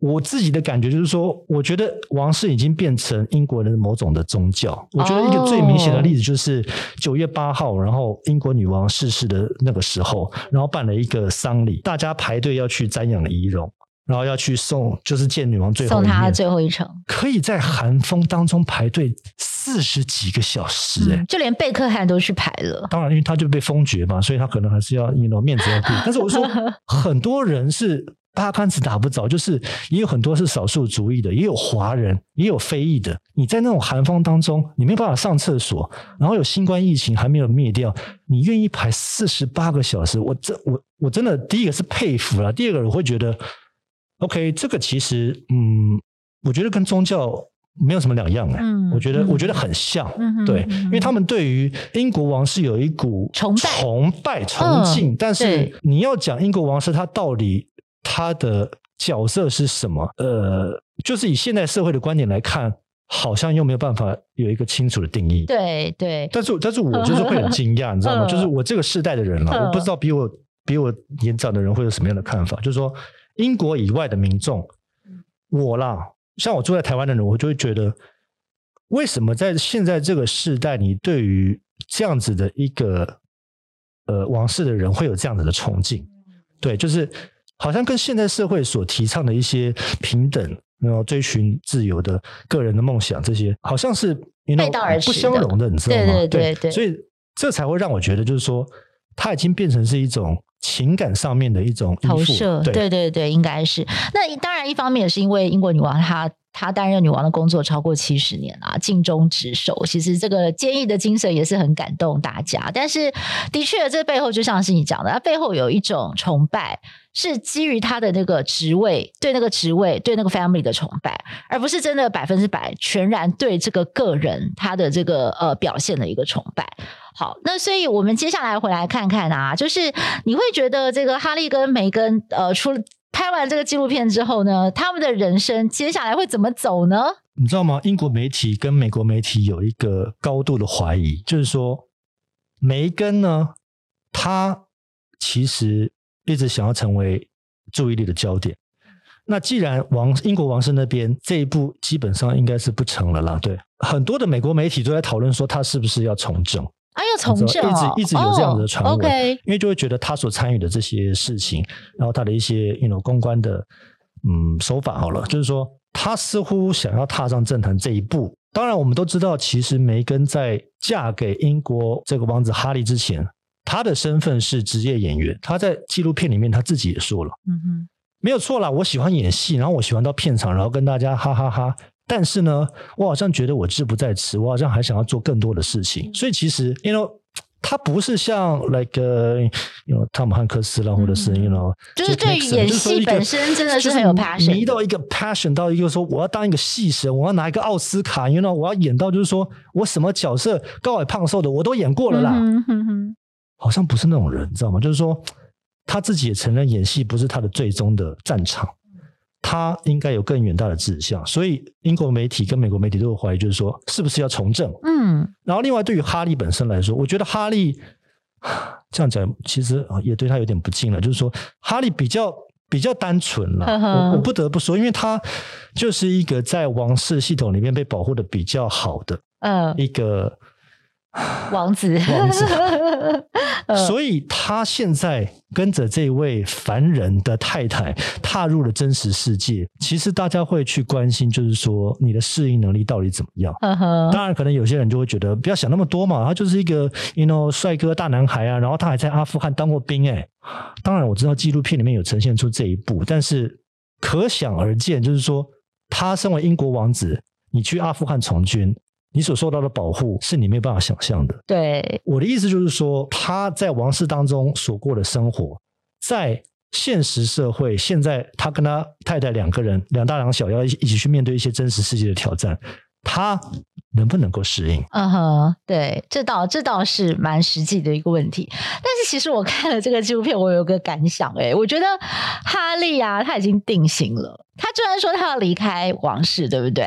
我自己的感觉就是说，我觉得王室已经变成英国人的某种的宗教。我觉得一个最明显的例子就是九月八号，然后英国女王逝世的那个时候，然后办了一个丧礼，大家排队要去瞻仰遗容，然后要去送，就是见女王最后送她最后一程，可以在寒风当中排队四十几个小时，欸，哎、嗯，就连贝克汉都去排了。当然，因为他就被封爵嘛，所以他可能还是要你 you know, 面子要顾。但是我说，[laughs] 很多人是。八竿子打不着，就是也有很多是少数族裔的，也有华人，也有非裔的。你在那种寒风当中，你没有办法上厕所，然后有新冠疫情还没有灭掉，你愿意排四十八个小时？我真我我真的第一个是佩服了，第二个我会觉得，OK，这个其实嗯，我觉得跟宗教没有什么两样哎，嗯，我觉得我觉得很像，嗯，对，因为他们对于英国王室有一股崇拜、崇拜、崇敬，但是你要讲英国王室，他到底。他的角色是什么？呃，就是以现代社会的观点来看，好像又没有办法有一个清楚的定义。对对。但是，但是我就是会很惊讶，你知道吗？[laughs] 就是我这个世代的人了，我不知道比我比我年长的人会有什么样的看法。就是说，英国以外的民众，我啦，像我住在台湾的人，我就会觉得，为什么在现在这个时代，你对于这样子的一个呃王室的人会有这样子的崇敬？对，就是。好像跟现在社会所提倡的一些平等，然后追寻自由的个人的梦想，这些好像是背道而驰、不相容的，你知道吗？对对对对，所以这才会让我觉得，就是说，它已经变成是一种情感上面的一种投射。对对对对，应该是。那当然，一方面也是因为英国女王她。她担任女王的工作超过七十年啊，尽忠职守。其实这个坚毅的精神也是很感动大家。但是，的确，这背后就像是你讲的，它背后有一种崇拜，是基于她的那个职位，对那个职位，对那个 family 的崇拜，而不是真的百分之百全然对这个个人他的这个呃表现的一个崇拜。好，那所以我们接下来回来看看啊，就是你会觉得这个哈利跟梅根呃出。拍完这个纪录片之后呢，他们的人生接下来会怎么走呢？你知道吗？英国媒体跟美国媒体有一个高度的怀疑，就是说，梅根呢，他其实一直想要成为注意力的焦点。那既然王英国王室那边这一步基本上应该是不成了啦，对，很多的美国媒体都在讨论说他是不是要从政。啊，要从政，一直一直有这样子的传闻，哦 okay、因为就会觉得他所参与的这些事情，然后他的一些 you know 公关的嗯手法好了，就是说他似乎想要踏上政坛这一步。当然，我们都知道，其实梅根在嫁给英国这个王子哈利之前，他的身份是职业演员。他在纪录片里面他自己也说了，嗯哼，没有错啦，我喜欢演戏，然后我喜欢到片场，然后跟大家哈哈哈哈。但是呢，我好像觉得我志不在此，我好像还想要做更多的事情。所以其实，you know。他不是像 like you know 汤姆汉克斯啦，或者是 you know，就是对于演戏本身真的是很有 passion，迷到一个 passion 到一个说我要当一个戏神，我要拿一个奥斯卡，you know，我要演到就是说我什么角色高矮胖瘦的我都演过了啦，好像不是那种人，你知道吗？就是说他自己也承认演戏不是他的最终的战场。他应该有更远大的志向，所以英国媒体跟美国媒体都有怀疑，就是说是不是要从政？嗯，然后另外对于哈利本身来说，我觉得哈利这样讲其实也对他有点不敬了，就是说哈利比较比较单纯了，我我不得不说，因为他就是一个在王室系统里面被保护的比较好的，嗯，一个。[laughs] 王子，王子，[laughs] 所以他现在跟着这位凡人的太太踏入了真实世界。其实大家会去关心，就是说你的适应能力到底怎么样？当然，可能有些人就会觉得不要想那么多嘛，他就是一个 you know 帅哥大男孩啊，然后他还在阿富汗当过兵哎。当然，我知道纪录片里面有呈现出这一步，但是可想而知，就是说他身为英国王子，你去阿富汗从军。你所受到的保护是你没有办法想象的。对，我的意思就是说，他在王室当中所过的生活，在现实社会，现在他跟他太太两个人，两大两小，要一一起去面对一些真实世界的挑战，他能不能够适应？嗯哼，对，这倒这倒是蛮实际的一个问题。但是其实我看了这个纪录片，我有个感想，哎，我觉得哈利啊，他已经定型了。他虽然说他要离开王室，对不对？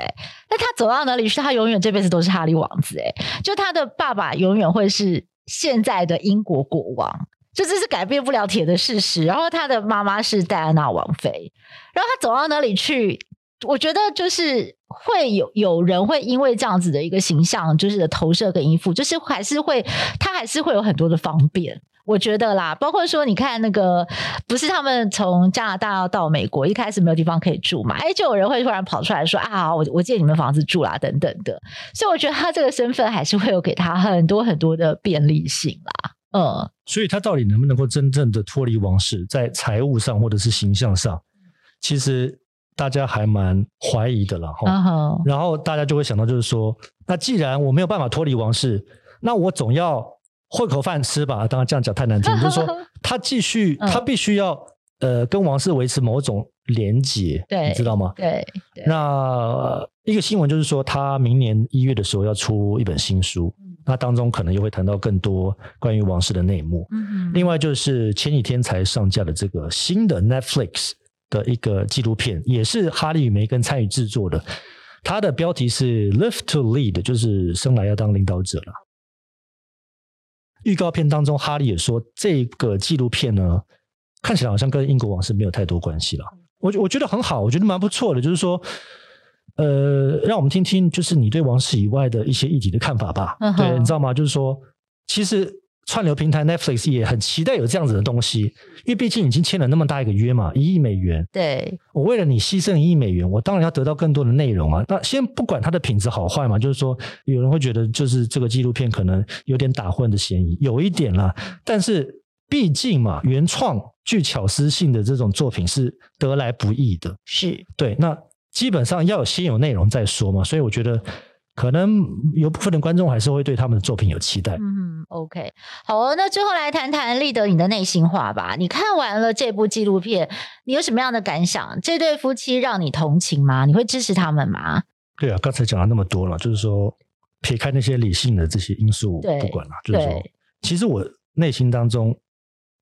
那他走到哪里去，他永远这辈子都是哈利王子。哎，就他的爸爸永远会是现在的英国国王，就这是改变不了铁的事实。然后他的妈妈是戴安娜王妃，然后他走到哪里去？我觉得就是会有有人会因为这样子的一个形象，就是投射跟依附，就是还是会他还是会有很多的方便。我觉得啦，包括说你看那个，不是他们从加拿大到美国，一开始没有地方可以住嘛，哎，就有人会突然跑出来说啊，我我借你们房子住啦，等等的。所以我觉得他这个身份还是会有给他很多很多的便利性啦。嗯，所以他到底能不能够真正的脱离王室，在财务上或者是形象上，其实。大家还蛮怀疑的了哈，uh huh. 然后大家就会想到，就是说，那既然我没有办法脱离王室，那我总要混口饭吃吧？当然这样讲太难听，就是说 [laughs] 他继续，他必须要呃跟王室维持某种连结，对，你知道吗？对。对那、呃、一个新闻就是说，他明年一月的时候要出一本新书，嗯、那当中可能又会谈到更多关于王室的内幕。嗯另外就是前几天才上架的这个新的 Netflix。的一个纪录片，也是哈利与梅根参与制作的。它的标题是 “Live to Lead”，就是生来要当领导者了。预告片当中，哈利也说，这个纪录片呢，看起来好像跟英国王室没有太多关系了。我我觉得很好，我觉得蛮不错的。就是说，呃，让我们听听，就是你对王室以外的一些议题的看法吧。Uh huh. 对，你知道吗？就是说，其实。串流平台 Netflix 也很期待有这样子的东西，因为毕竟已经签了那么大一个约嘛，一亿美元。对，我为了你牺牲一亿美元，我当然要得到更多的内容啊。那先不管它的品质好坏嘛，就是说有人会觉得就是这个纪录片可能有点打混的嫌疑，有一点啦。但是毕竟嘛，原创具巧思性的这种作品是得来不易的。是对，那基本上要先有内容再说嘛，所以我觉得。可能有部分的观众还是会对他们的作品有期待。嗯，OK，好哦，那最后来谈谈立德你的内心话吧。你看完了这部纪录片，你有什么样的感想？这对夫妻让你同情吗？你会支持他们吗？对啊，刚才讲了那么多了，就是说撇开那些理性的这些因素不管了，就是说，其实我内心当中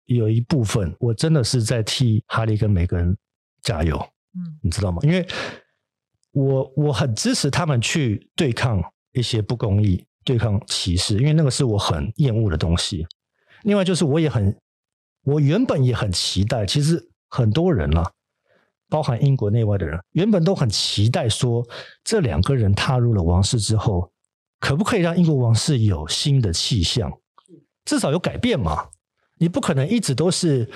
有一部分，我真的是在替哈利跟梅根加油。嗯，你知道吗？因为。我我很支持他们去对抗一些不公义、对抗歧视，因为那个是我很厌恶的东西。另外就是我也很，我原本也很期待，其实很多人啦，包含英国内外的人，原本都很期待说，这两个人踏入了王室之后，可不可以让英国王室有新的气象，至少有改变嘛？你不可能一直都是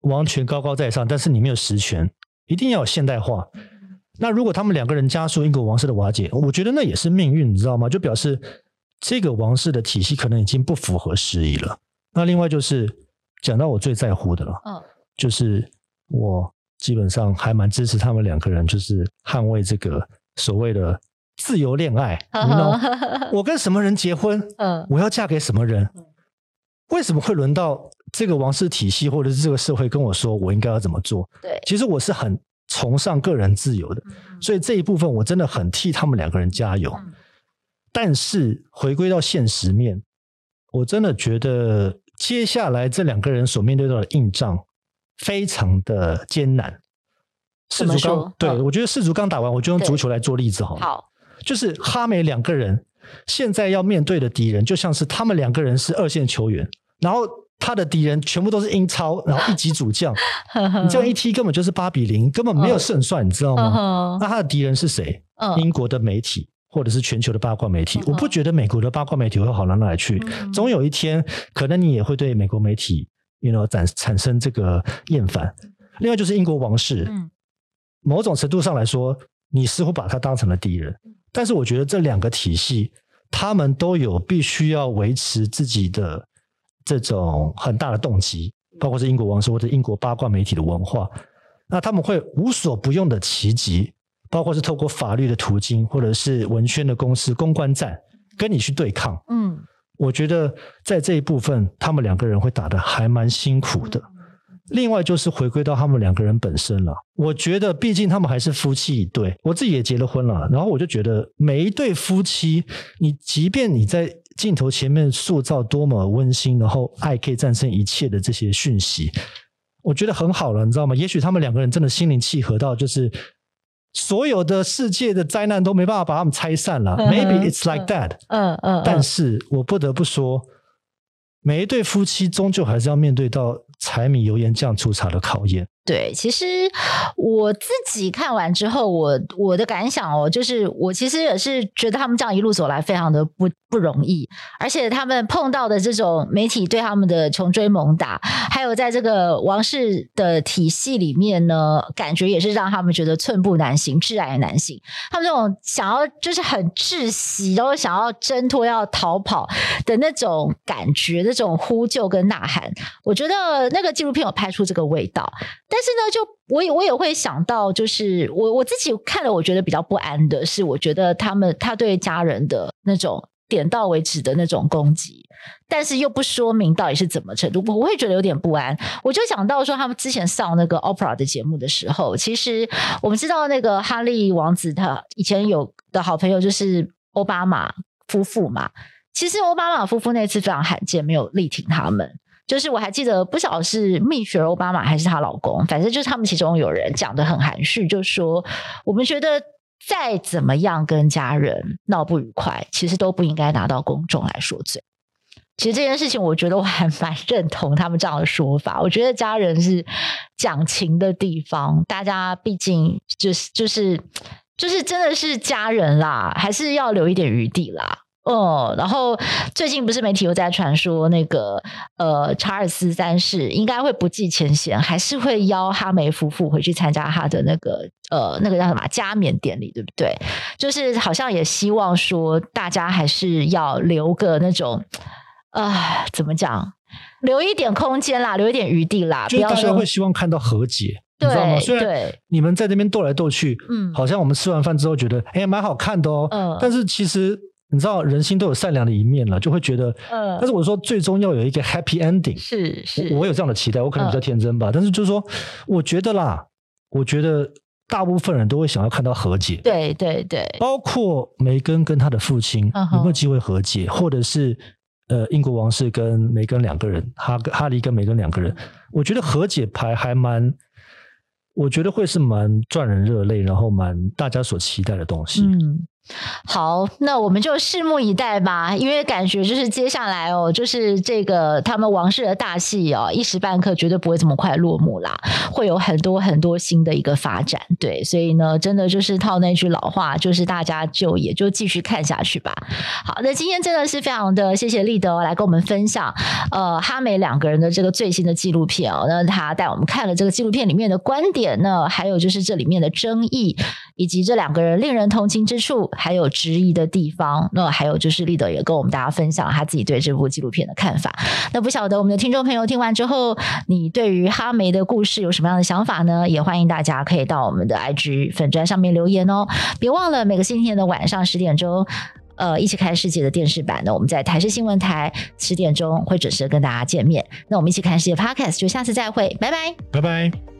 王权高高在上，但是你没有实权，一定要有现代化。那如果他们两个人加速英国王室的瓦解，我觉得那也是命运，你知道吗？就表示这个王室的体系可能已经不符合时宜了。那另外就是讲到我最在乎的了，嗯，就是我基本上还蛮支持他们两个人，就是捍卫这个所谓的自由恋爱。[laughs] 你知道我跟什么人结婚？[laughs] 嗯，我要嫁给什么人？为什么会轮到这个王室体系或者是这个社会跟我说我应该要怎么做？对，其实我是很。崇尚个人自由的，所以这一部分我真的很替他们两个人加油。但是回归到现实面，我真的觉得接下来这两个人所面对到的硬仗非常的艰难。世足刚，对，我觉得世足刚打完，我就用足球来做例子好了。好，就是哈梅两个人现在要面对的敌人，就像是他们两个人是二线球员，然后。他的敌人全部都是英超，然后一级主将，[laughs] 你这样一踢根本就是八比零，根本没有胜算，你知道吗？那他的敌人是谁？英国的媒体或者是全球的八卦媒体？我不觉得美国的八卦媒体会好到哪里去。总有一天，可能你也会对美国媒体，you know，产产生这个厌烦。另外就是英国王室，某种程度上来说，你似乎把他当成了敌人。但是我觉得这两个体系，他们都有必须要维持自己的。这种很大的动机，包括是英国王室或者英国八卦媒体的文化，那他们会无所不用的奇迹，包括是透过法律的途径，或者是文宣的公司公关战，跟你去对抗。嗯，我觉得在这一部分，他们两个人会打得还蛮辛苦的。另外就是回归到他们两个人本身了，我觉得毕竟他们还是夫妻一对，我自己也结了婚了，然后我就觉得每一对夫妻，你即便你在。镜头前面塑造多么温馨，然后爱可以战胜一切的这些讯息，我觉得很好了，你知道吗？也许他们两个人真的心灵契合到，就是所有的世界的灾难都没办法把他们拆散了。Maybe it's like that。嗯嗯。但是我不得不说，每一对夫妻终究还是要面对到柴米油盐酱醋茶的考验。对，其实我自己看完之后，我我的感想哦，就是我其实也是觉得他们这样一路走来非常的不不容易，而且他们碰到的这种媒体对他们的穷追猛打，还有在这个王室的体系里面呢，感觉也是让他们觉得寸步难行、窒碍难行。他们这种想要就是很窒息，然后想要挣脱、要逃跑的那种感觉、那种呼救跟呐喊，我觉得那个纪录片有拍出这个味道。但是呢，就我也我也会想到，就是我我自己看了，我觉得比较不安的是，我觉得他们他对家人的那种点到为止的那种攻击，但是又不说明到底是怎么程度，我会觉得有点不安。我就想到说，他们之前上那个 OPRA 的节目的时候，其实我们知道那个哈利王子他以前有的好朋友就是奥巴马夫妇嘛，其实奥巴马夫妇那次非常罕见，没有力挺他们。就是我还记得，不晓得是蜜雪儿奥巴马还是她老公，反正就是他们其中有人讲得很含蓄，就说我们觉得再怎么样跟家人闹不愉快，其实都不应该拿到公众来说嘴。其实这件事情，我觉得我还蛮认同他们这样的说法。我觉得家人是讲情的地方，大家毕竟就是就是就是真的是家人啦，还是要留一点余地啦。哦，然后最近不是媒体又在传说那个呃查尔斯三世应该会不计前嫌，还是会邀哈梅夫妇回去参加他的那个呃那个叫什么加冕典礼，对不对？就是好像也希望说大家还是要留个那种啊、呃、怎么讲，留一点空间啦，留一点余地啦，不要说会希望看到和解，对你知道吗？虽然你们在那边斗来斗去，嗯，好像我们吃完饭之后觉得哎蛮好看的哦，嗯，但是其实。你知道人心都有善良的一面了，就会觉得，嗯，但是我说最终要有一个 happy ending，是是我，我有这样的期待，我可能比较天真吧，嗯、但是就是说，我觉得啦，我觉得大部分人都会想要看到和解，对对对，包括梅根跟他的父亲有没有机会和解，或者是呃英国王室跟梅根两个人，哈哈利跟梅根两个人，我觉得和解牌还蛮，我觉得会是蛮赚人热泪，然后蛮大家所期待的东西，嗯。好，那我们就拭目以待吧，因为感觉就是接下来哦，就是这个他们王室的大戏哦，一时半刻绝对不会这么快落幕啦，会有很多很多新的一个发展，对，所以呢，真的就是套那句老话，就是大家就也就继续看下去吧。好，那今天真的是非常的谢谢立德来跟我们分享，呃，哈美两个人的这个最新的纪录片哦，那他带我们看了这个纪录片里面的观点呢，还有就是这里面的争议，以及这两个人令人同情之处。还有质疑的地方，那还有就是立德也跟我们大家分享了他自己对这部纪录片的看法。那不晓得我们的听众朋友听完之后，你对于哈梅的故事有什么样的想法呢？也欢迎大家可以到我们的 IG 粉专上面留言哦。别忘了每个星期天的晚上十点钟，呃，一起看世界的电视版呢，我们在台视新闻台十点钟会准时跟大家见面。那我们一起看世界 Podcast，就下次再会，拜拜，拜拜。